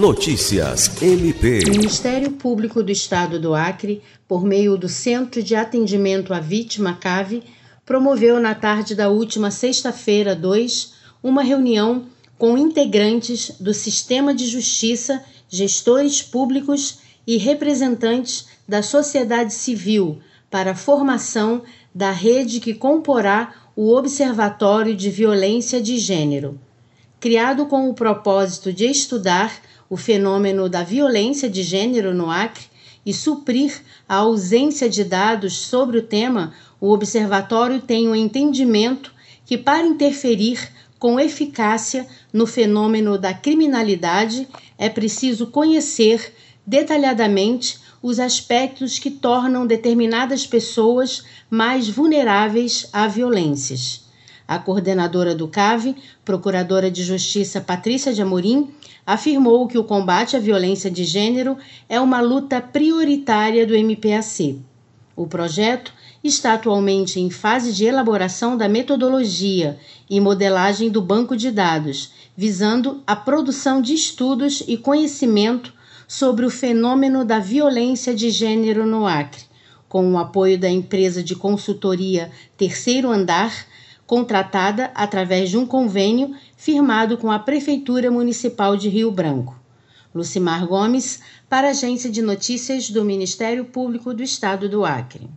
Notícias MP. O Ministério Público do Estado do Acre, por meio do Centro de Atendimento à Vítima CAVE, promoveu na tarde da última sexta-feira, 2, uma reunião com integrantes do Sistema de Justiça, gestores públicos e representantes da sociedade civil para a formação da rede que comporá o Observatório de Violência de Gênero. Criado com o propósito de estudar o fenômeno da violência de gênero no Acre e suprir a ausência de dados sobre o tema, o observatório tem o um entendimento que, para interferir com eficácia no fenômeno da criminalidade, é preciso conhecer detalhadamente os aspectos que tornam determinadas pessoas mais vulneráveis a violências. A coordenadora do CAV, Procuradora de Justiça Patrícia de Amorim, afirmou que o combate à violência de gênero é uma luta prioritária do MPAC. O projeto está atualmente em fase de elaboração da metodologia e modelagem do banco de dados, visando a produção de estudos e conhecimento sobre o fenômeno da violência de gênero no Acre, com o apoio da empresa de consultoria Terceiro Andar, contratada através de um convênio firmado com a Prefeitura Municipal de Rio Branco. Lucimar Gomes, para a Agência de Notícias do Ministério Público do Estado do Acre.